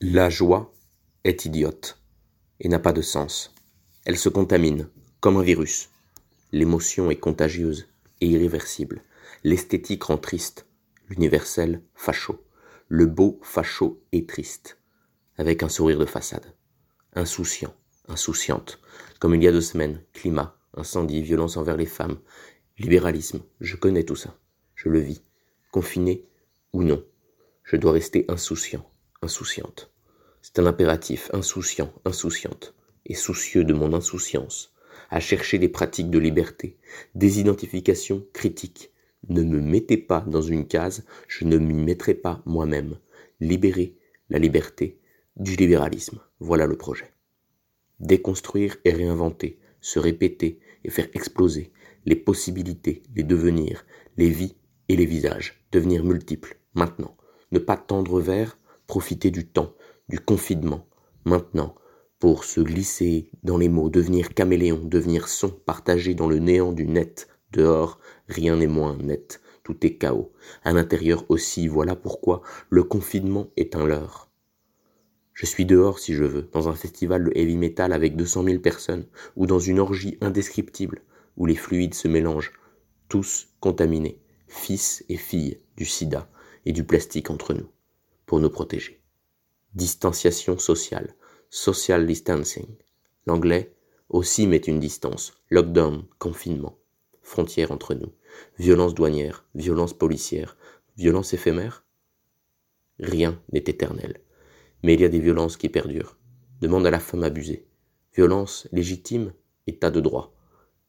La joie est idiote et n'a pas de sens. Elle se contamine comme un virus. L'émotion est contagieuse et irréversible. L'esthétique rend triste, l'universel facho. Le beau facho est triste, avec un sourire de façade. Insouciant, insouciante, comme il y a deux semaines, climat, incendie, violence envers les femmes, libéralisme, je connais tout ça, je le vis, confiné ou non. Je dois rester insouciant, insouciante. C'est un impératif, insouciant, insouciante, et soucieux de mon insouciance, à chercher des pratiques de liberté, des identifications critiques. Ne me mettez pas dans une case, je ne m'y mettrai pas moi-même. Libérer la liberté du libéralisme, voilà le projet. Déconstruire et réinventer, se répéter et faire exploser les possibilités, les devenirs, les vies et les visages, devenir multiples, maintenant. Ne pas tendre vers, profiter du temps, du confinement, maintenant, pour se glisser dans les mots, devenir caméléon, devenir son, partager dans le néant du net. Dehors, rien n'est moins net, tout est chaos. À l'intérieur aussi, voilà pourquoi le confinement est un leurre. Je suis dehors si je veux, dans un festival de heavy metal avec 200 000 personnes, ou dans une orgie indescriptible, où les fluides se mélangent, tous contaminés, fils et filles du sida et du plastique entre nous, pour nous protéger distanciation sociale, social distancing. L'anglais aussi met une distance, lockdown, confinement, frontière entre nous, violence douanière, violence policière, violence éphémère. Rien n'est éternel, mais il y a des violences qui perdurent. Demande à la femme abusée. Violence légitime, état de droit.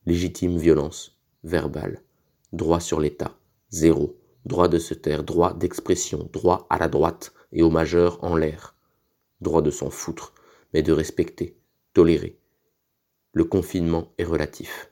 Légitime violence, verbale. Droit sur l'état, zéro. Droit de se taire, droit d'expression, droit à la droite et au majeur en l'air droit de s'en foutre, mais de respecter, tolérer. Le confinement est relatif.